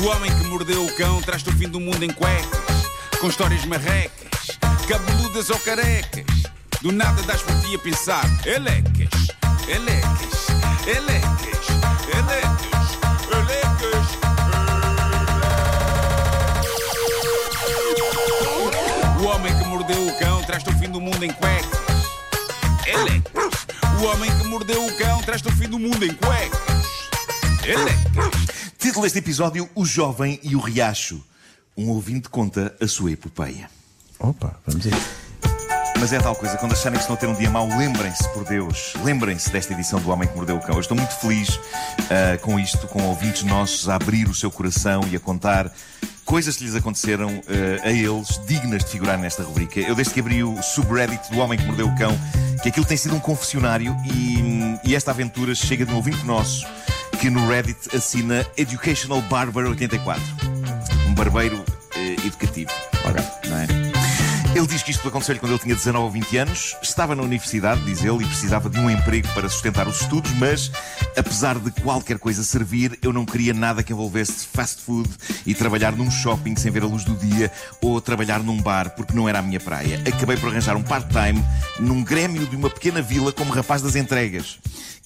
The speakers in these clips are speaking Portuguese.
O homem que mordeu o cão traz-te o fim do mundo em cuecas, com histórias marrecas, cabeludas ou carecas. Do nada das por ti a pensar, elecas, elecas, elecas, elecas, elecas. O homem que mordeu o cão traz-te o fim do mundo em cuecas. Elecas. O homem que mordeu o cão traz-te o fim do mundo em cuecas. Elecas. Título deste episódio: O Jovem e o Riacho. Um ouvinte conta a sua epopeia. Opa, vamos isso. Mas é tal coisa, quando acharem que estão a ter um dia mau, lembrem-se, por Deus, lembrem-se desta edição do Homem que Mordeu o Cão. Eu estou muito feliz ah, com isto, com ouvintes nossos a abrir o seu coração e a contar coisas que lhes aconteceram ah, a eles, dignas de figurar nesta rubrica. Eu, desde que abri o subreddit do Homem que Mordeu o Cão, que aquilo tem sido um confessionário e, e esta aventura chega de um ouvinte nosso que no Reddit assina Educational Barber 84. Um barbeiro eh, educativo. Não é? Ele diz que isto aconteceu-lhe quando ele tinha 19 ou 20 anos, estava na universidade, diz ele, e precisava de um emprego para sustentar os estudos, mas, apesar de qualquer coisa servir, eu não queria nada que envolvesse fast food e trabalhar num shopping sem ver a luz do dia ou trabalhar num bar, porque não era a minha praia. Acabei por arranjar um part-time num grêmio de uma pequena vila como rapaz das entregas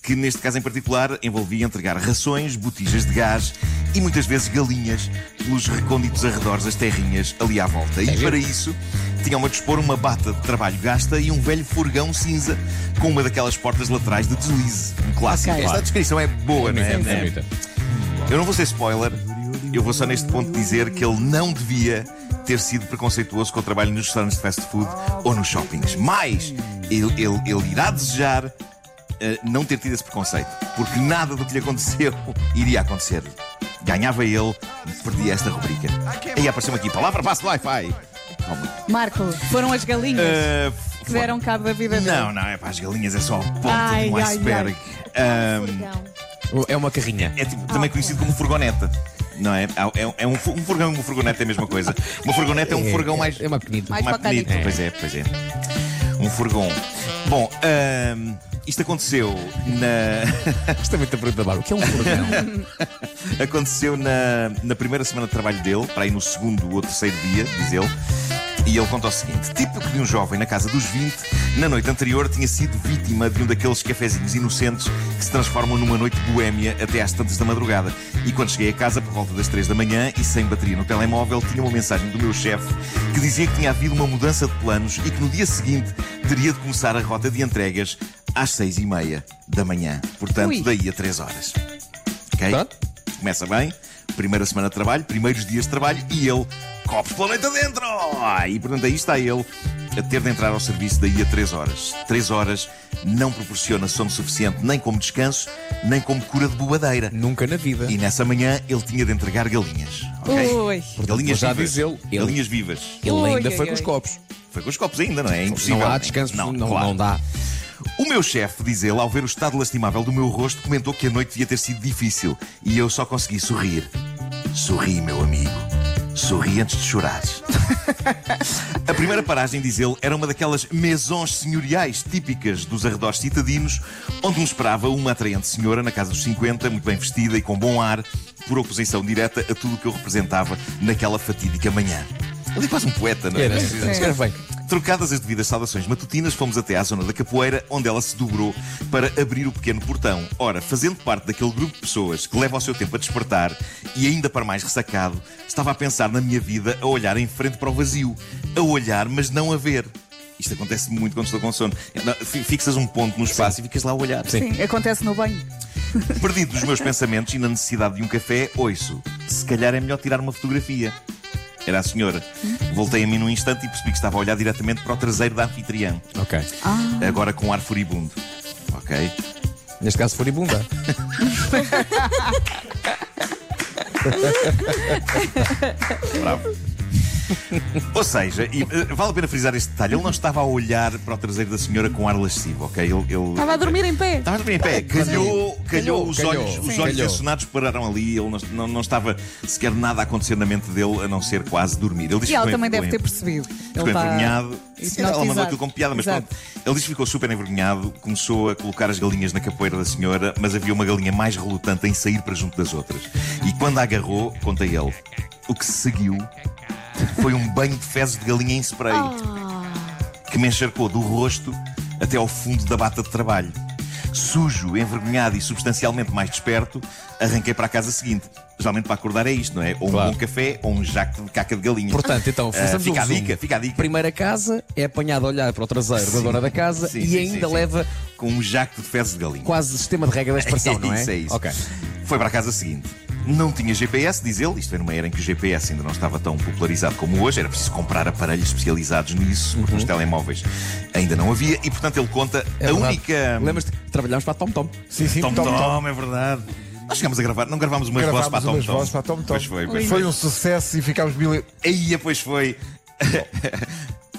que neste caso em particular envolvia entregar rações, botijas de gás e muitas vezes galinhas pelos recônditos arredores das terrinhas ali à volta. E para isso tinham a dispor uma bata de trabalho gasta e um velho furgão cinza com uma daquelas portas laterais de deslize. Um clássico. Ok. Esta descrição é boa, não é? É muita. Eu não vou ser spoiler, eu vou só neste ponto dizer que ele não devia ter sido preconceituoso com o trabalho nos restaurantes de fast food ou nos shoppings. Mas ele, ele, ele irá desejar não ter tido esse preconceito, porque nada do que lhe aconteceu iria acontecer-lhe. Ganhava ele e perdia esta rubrica. Aí apareceu-me aqui, palavra passe do Wi-Fi. Marco, foram as galinhas Eh, que deram cabo da vida dele. Não, não, é para as galinhas, é só a ponta Ai, de um ai, iceberg. Ahm, É uma carrinha. é tipo- também conhecido como furgoneta. Não é? É, é um, fu- um furgão e uma furgoneta é a mesma coisa. Uma furgoneta é um furgão mais. É uma pequenita. Mais mais pequenito. pequenito. Pois é, pois é. Um furgão. Bom, isto aconteceu na. Isto é muita pergunta, Bárbara. O que é um furgão? aconteceu na, na primeira semana de trabalho dele, para aí no segundo ou terceiro dia, diz ele. E ele conta o seguinte: típico de um jovem na casa dos 20, na noite anterior tinha sido vítima de um daqueles cafezinhos inocentes que se transformam numa noite boémia até às tantas da madrugada. E quando cheguei a casa por volta das 3 da manhã e sem bateria no telemóvel, tinha uma mensagem do meu chefe que dizia que tinha havido uma mudança de planos e que no dia seguinte teria de começar a rota de entregas às 6 e meia da manhã. Portanto, Ui. daí a 3 horas. Ok? Pronto. Começa bem, primeira semana de trabalho, primeiros dias de trabalho e ele, copos pela noite adentro! Ah, E portanto aí está ele a ter de entrar ao serviço daí a 3 horas. 3 horas não proporciona sono suficiente nem como descanso, nem como cura de bobadeira. Nunca na vida. E nessa manhã ele tinha de entregar galinhas. ok? Ui. Galinhas já vivas. diz ele, ele- Galinhas vivas. Ele ainda ui, foi ui. com os copos. Foi com os copos ainda, não é? É impossível. Não há descanso, não, não, dá. O meu chefe, diz ele, ao ver o estado lastimável do meu rosto, comentou que a noite devia ter sido difícil e eu só consegui sorrir. Sorri, meu amigo. Sorri antes de chorares. A primeira paragem, diz ele, era uma daquelas maisons senhoriais típicas dos arredores citadinos, onde me esperava uma atraente senhora na casa dos 50, muito bem vestida e com bom ar, por oposição direta a tudo o que eu representava naquela fatídica manhã. Ele é quase um poeta, não é? Era, Sim. era bem. Trocadas as devidas saudações matutinas, fomos até à zona da capoeira, onde ela se dobrou para abrir o pequeno portão. Ora, fazendo parte daquele grupo de pessoas que leva o seu tempo a despertar e ainda para mais ressacado, estava a pensar na minha vida, a olhar em frente para o vazio. A olhar, mas não a ver. Isto acontece muito quando estou com sono. Fixas um ponto no espaço e ficas lá a olhar. Sim, acontece no banho. Perdido dos meus pensamentos e na necessidade de um café, ouço. Se calhar é melhor tirar uma fotografia. Era a senhora. Voltei a mim num instante e percebi que estava a olhar diretamente para o traseiro da anfitriã. Ok. Agora com ar furibundo. Ok? Neste caso, furibunda. Bravo. Ou seja, e, eh, vale a pena frisar este detalhe, ele não estava a olhar para o traseiro da senhora com ar lascivo, ok? Ele, ele- Estava a dormir em pé. Estava a dormir em pé, calhou, calhou, os calhou. olhos, os Sim. olhos Calhou. encenados pararam ali, ele não, não, não estava sequer nada a acontecer na mente dele, a não ser quase dormir. Ele diz E que ela ficou também deve ter envergonhado. percebido. Ficou Ele está envergonhado. Sim, ela mandou aquilo como piada, mas Exato. pronto. Ele diz que ficou super envergonhado, começou a colocar as galinhas na capoeira da senhora, mas havia uma galinha mais relutante em sair para junto das outras. E quando a agarrou, conta ele, o que se seguiu foi um banho de fezes de galinha em spray que me encharcou do rosto até ao fundo da bata de trabalho. Sujo, envergonhado e substancialmente mais desperto, arranquei para a casa seguinte. Geralmente para acordar é isto, não é? Ou um Claro. bom café ou um jaco de caca de galinha. Portanto, então, Ah, fica um a resumo. dica, fica a dica. Primeira casa é apanhado a olhar para o traseiro da Sim. dona da casa Sim, e sim, ainda sim, sim. leva Com um jaco de fezes de galinha. quase sistema de regra da expressão, não é? isso, é isso. Ok. Foi para a casa seguinte. Não tinha GPS, diz ele. Isto foi numa era em que o GPS ainda não estava tão popularizado como hoje. Era preciso comprar aparelhos especializados nisso, porque nos telemóveis ainda não havia. E, portanto, ele conta Uhum. É a verdade. única. Lembras-te que trabalhámos para a Tom Tom? Sim, sim, Tom Tom Tom, Tom. é verdade. Nós chegámos a gravar, não gravámos umas vozes para a Gravámos Tom umas Tom. vozes para a Tom Tom. Pois foi, pois Foi um sucesso e ficámos mil... Aí, pois foi.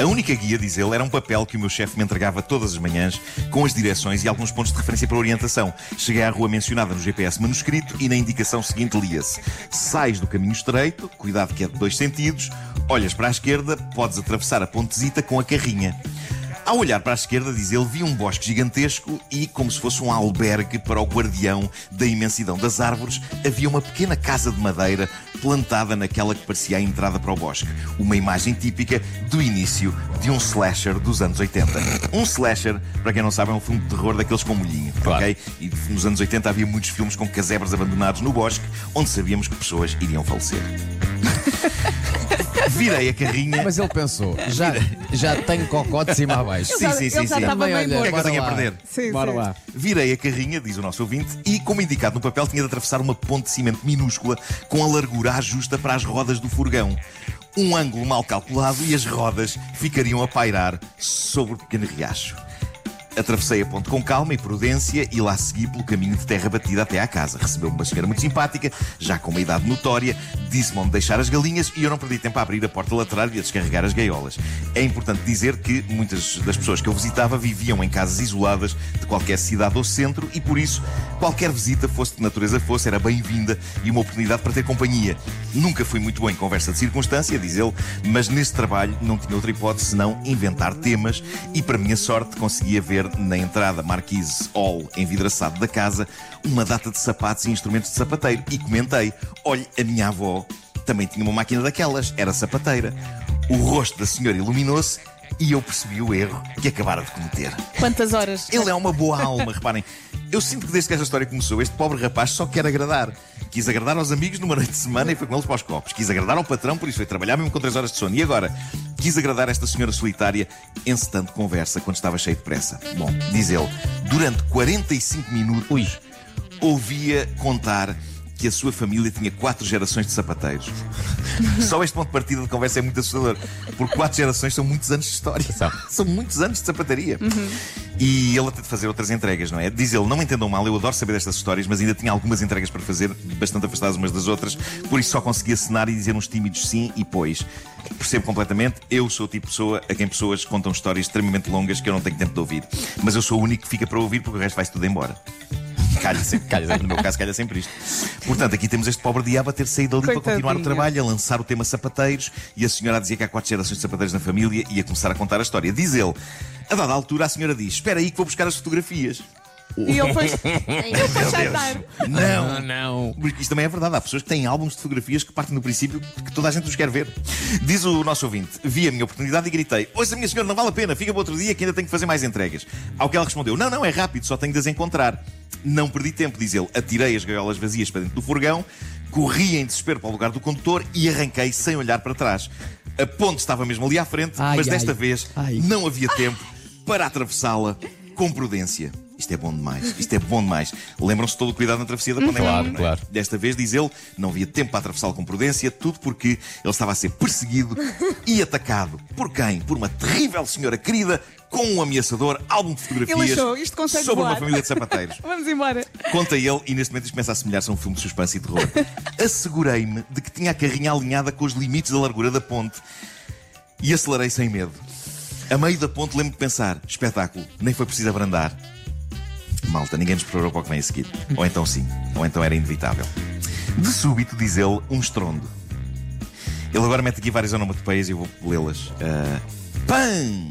A única guia, diz ele, era um papel que o meu chefe me entregava todas as manhãs com as direções e alguns pontos de referência para orientação. Cheguei à rua mencionada no GPS manuscrito e na indicação seguinte lia-se: Sais do caminho estreito, cuidado que é de dois sentidos, olhas para a esquerda, podes atravessar a pontezita com a carrinha. Ao olhar para a esquerda, diz ele, vi um bosque gigantesco e, como se fosse um albergue para o guardião da imensidão das árvores, havia uma pequena casa de madeira plantada naquela que parecia a entrada para o bosque. Uma imagem típica do início de um slasher dos anos 80. Um slasher, para quem não sabe, é um filme de terror daqueles com molhinho, Claro. ok? E nos anos 80 havia muitos filmes com casebres abandonados no bosque, onde sabíamos que pessoas iriam falecer. Virei a carrinha. Mas ele pensou, já, já tenho cocó de cima a baixo. Sim, sim, sim, sim. estava Também, meio olha, O que é que eu tenho a perder? Sim, Bora sim. lá. Virei a carrinha, diz o nosso ouvinte, e, como indicado no papel, tinha de atravessar uma ponte de cimento minúscula com a largura justa para as rodas do furgão. Um ângulo mal calculado e as rodas ficariam a pairar sobre o pequeno riacho. Atravessei a ponte com calma e prudência e lá segui pelo caminho de terra batida até à casa. Recebeu-me uma senhora muito simpática, já com uma idade notória, disse-me onde deixar as galinhas e eu não perdi tempo a abrir a porta lateral e a descarregar as gaiolas. É importante dizer que muitas das pessoas que eu visitava viviam em casas isoladas de qualquer cidade ou centro e por isso qualquer visita, fosse de natureza fosse, era bem-vinda e uma oportunidade para ter companhia. Nunca fui muito bom em conversa de circunstância, diz ele, mas nesse trabalho não tinha outra hipótese senão inventar temas e, para minha sorte, conseguia ver na entrada Marquise Hall envidraçado da casa uma data de sapatos e instrumentos de sapateiro. E comentei: olhe, a minha avó também tinha uma máquina daquelas, era sapateira. O rosto da senhora iluminou-se e eu percebi o erro que acabara de cometer. Quantas horas? Ele é uma boa alma, reparem. Eu sinto que desde que esta história começou, este pobre rapaz só quer agradar. Quis agradar aos amigos numa noite de semana e foi com eles para os copos. Quis agradar ao patrão, por isso foi trabalhar mesmo com 3 horas de sono. E agora? Quis agradar esta senhora solitária, encetando conversa quando estava cheio de pressa. Bom, diz ele, durante 45 minutos ouvia contar que a sua família tinha quatro gerações de sapateiros. Só este ponto de partida de conversa é muito assustador. Porque quatro gerações são muitos anos de história. São muitos anos de sapataria. E ele até de fazer outras entregas, não é? Diz ele, não me entendam mal, eu adoro saber destas histórias, mas ainda tinha algumas entregas para fazer, bastante afastadas umas das outras, por isso só conseguia cenar e dizer uns tímidos sim e pois. Percebo completamente, eu sou o tipo de pessoa a quem pessoas contam histórias extremamente longas que eu não tenho tempo de ouvir. Mas eu sou o único que fica para ouvir porque o resto vai-se tudo embora. Calha sempre, calha sempre. No meu caso, calha sempre isto. Portanto, aqui temos este pobre diabo a ter saído ali para continuar o trabalho, a lançar o tema sapateiros e a senhora a dizer que há quatro gerações de sapateiros na família e a começar a contar a história. Diz ele, a dada altura, a senhora diz: Espera aí que vou buscar as fotografias. E ele depois. Ele depois já. Não, Ah, não. porque isto também é verdade. Há pessoas que têm álbuns de fotografias que partem do princípio que toda a gente os quer ver. Diz o nosso ouvinte: Vi a minha oportunidade e gritei: Ouça, minha senhora, não vale a pena, fica para outro dia que ainda tenho que fazer mais entregas. Ao que ela respondeu: Não, não, é rápido, só tenho de as encontrar. Não perdi tempo, diz ele. Atirei as gaiolas vazias para dentro do furgão, corri em desespero para o lugar do condutor e arranquei sem olhar para trás. A ponte estava mesmo ali à frente, Ai, mas ai. desta vez Ai. não havia tempo para atravessá-la com prudência. Isto é bom demais, isto é bom demais. Lembram-se de todo o cuidado na travessia da Ponte Claro, não é? claro. Desta vez, diz ele, não havia tempo para atravessá-lo com prudência, tudo porque ele estava a ser perseguido e atacado. Por quem? Por uma terrível senhora querida com um ameaçador álbum de fotografias Ele achou, isto consegue sobre uma voar. família de sapateiros. Vamos embora. Conta ele, e neste momento isto começa a assemelhar-se a um filme de suspense e terror. Assegurei-me de que tinha a carrinha alinhada com os limites da largura da ponte e acelerei sem medo. A meio da ponte lembro de pensar: espetáculo, nem foi preciso abrandar. Malta, ninguém nos preparou para o que vem a seguir. Ou então sim, ou então era inevitável. De súbito, diz ele, um estrondo. Ele agora mete aqui várias onomatopeias e eu vou lê-las. Ah, PAM!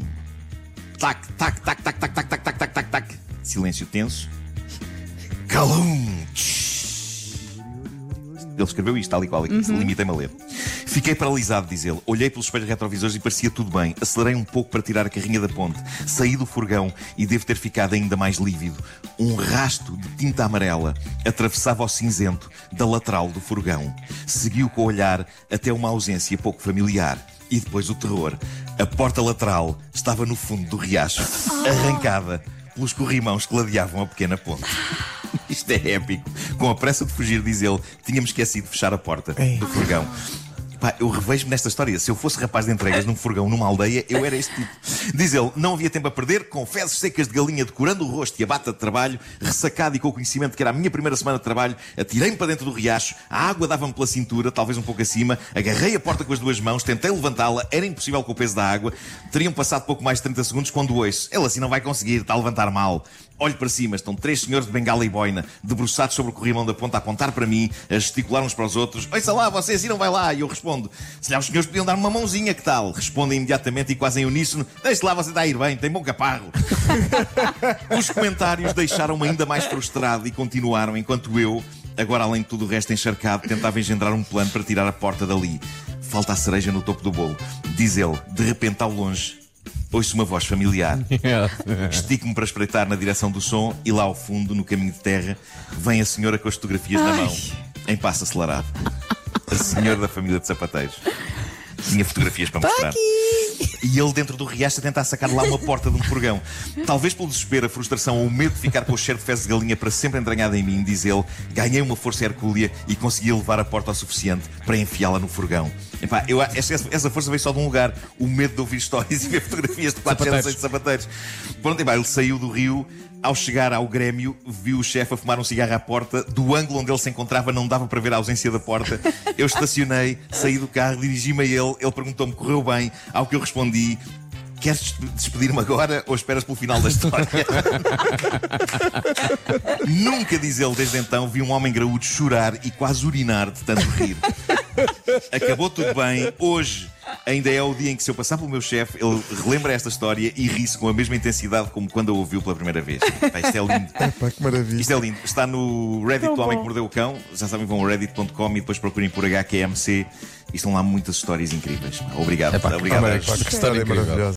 Tac, tac, tac, tac, tac, tac, tac, tac, tac, tac, tac. Silêncio tenso. Calum! Ele escreveu isto, tal e qual aqui. Limitei-me a ler. Fiquei paralisado, diz ele. Olhei pelos espelhos retrovisores e parecia tudo bem. Acelerei um pouco para tirar a carrinha da ponte. Saí do furgão e devo ter ficado ainda mais lívido. Um rasto de tinta amarela atravessava o cinzento da lateral do furgão. Seguiu com o olhar até uma ausência pouco familiar. E depois o terror. A porta lateral estava no fundo do riacho, arrancada pelos corrimãos que ladeavam a pequena ponte. Isto é épico. Com a pressa de fugir, diz ele, tínhamos esquecido de fechar a porta do furgão. Pá, eu revejo-me nesta história. Se eu fosse rapaz de entregas num furgão numa aldeia, eu era este tipo. Diz ele, não havia tempo a perder, com fezes secas de galinha decorando o rosto e a bata de trabalho, ressacado e com o conhecimento que era a minha primeira semana de trabalho, atirei-me para dentro do riacho, a água dava-me pela cintura, talvez um pouco acima, agarrei a porta com as duas mãos, tentei levantá-la, era impossível com o peso da água, teriam passado pouco mais de 30 segundos quando ouço. Ele assim não vai conseguir, está a levantar mal. Olho para cima, estão três senhores de bengala e boina, debruçados sobre o corrimão da ponta, a apontar para mim, a gesticular uns para os outros. Ouça lá, vocês, não vai lá. E eu respondo, se lá os senhores podiam dar uma mãozinha, que tal? Respondem imediatamente e quase em uníssono, deixe lá, você está a ir bem, tem bom caparro. Os comentários deixaram-me ainda mais frustrado e continuaram enquanto eu, agora além de tudo o resto encharcado, tentava engendrar um plano para tirar a porta dali. Falta a cereja no topo do bolo. Diz ele, de repente ao longe, ouço uma voz familiar. Estico-me para espreitar na direção do som e lá ao fundo, no caminho de terra, vem a senhora com as fotografias na mão, em passo acelerado. A senhora da família de sapateiros. Tinha fotografias para mostrar. E ele dentro do riacho a tentar sacar lá uma porta de um furgão. Talvez pelo desespero, a frustração ou o medo de ficar com o cheiro de fezes de galinha para sempre entranhado em mim, diz ele, ganhei uma força hercúlea e consegui levar a porta o suficiente para enfiá-la no furgão. Epá, eu, essa, essa força veio só de um lugar, o medo de ouvir histórias e ver fotografias de 4 Sapateiros. gerações de sapateiros. Pronto, epá, ele saiu do rio. Ao chegar ao Grêmio, viu o chefe a fumar um cigarro à porta. Do ângulo onde ele se encontrava, não dava para ver a ausência da porta. Eu estacionei, saí do carro, dirigi-me a ele. Ele perguntou-me: correu bem? Ao que eu respondi: Queres despe- despedir-me agora ou esperas pelo final da história? Nunca, diz ele, desde então, vi um homem graúdo chorar e quase urinar de tanto rir. Acabou tudo bem. Hoje ainda é o dia em que, se eu passar pelo meu chefe, ele relembra esta história e ri-se com a mesma intensidade como quando a ouviu pela primeira vez. Pá, isto é lindo. Pá, que maravilha. Isto é lindo. Está no Reddit Tão do Homem bom. que Mordeu o Cão. Já sabem, vão ao reddit.com e depois procurem por HQMC. E estão lá muitas histórias incríveis. Obrigado. Epá, Obrigado. Amém, a pá, estes. que história incrível. maravilhosa.